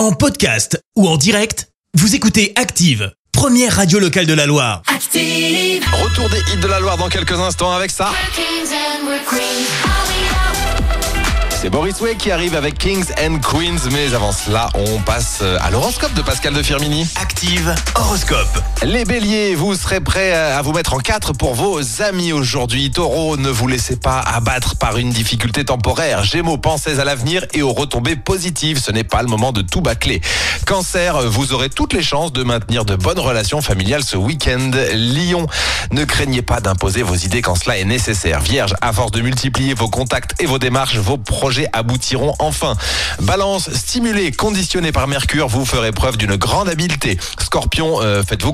En podcast ou en direct, vous écoutez Active, première radio locale de la Loire. Active. Retour des hits de la Loire dans quelques instants avec ça. Kings and we're queens. Are we out? C'est Boris Way qui arrive avec Kings and Queens. Mais avant cela, on passe à l'horoscope de Pascal de Firmini. Active horoscope. Les béliers, vous serez prêts à vous mettre en quatre pour vos amis aujourd'hui. Taureau, ne vous laissez pas abattre par une difficulté temporaire. Gémeaux, pensez à l'avenir et aux retombées positives. Ce n'est pas le moment de tout bâcler. Cancer, vous aurez toutes les chances de maintenir de bonnes relations familiales ce week-end. Lion, ne craignez pas d'imposer vos idées quand cela est nécessaire. Vierge, à force de multiplier vos contacts et vos démarches, vos projets aboutiront enfin. Balance, stimulé, conditionné par Mercure, vous ferez preuve d'une grande habileté. Scorpion, euh, faites-vous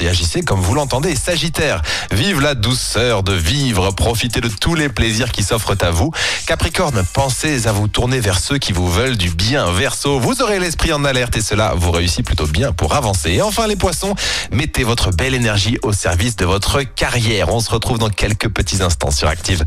et agissez comme vous l'entendez. Sagittaire, vive la douceur de vivre, profitez de tous les plaisirs qui s'offrent à vous. Capricorne, pensez à vous tourner vers ceux qui vous veulent du bien. Verseau, vous aurez l'esprit en alerte et cela vous réussit plutôt bien pour avancer. Et enfin les poissons, mettez votre belle énergie au service de votre carrière. On se retrouve dans quelques petits instants sur Active.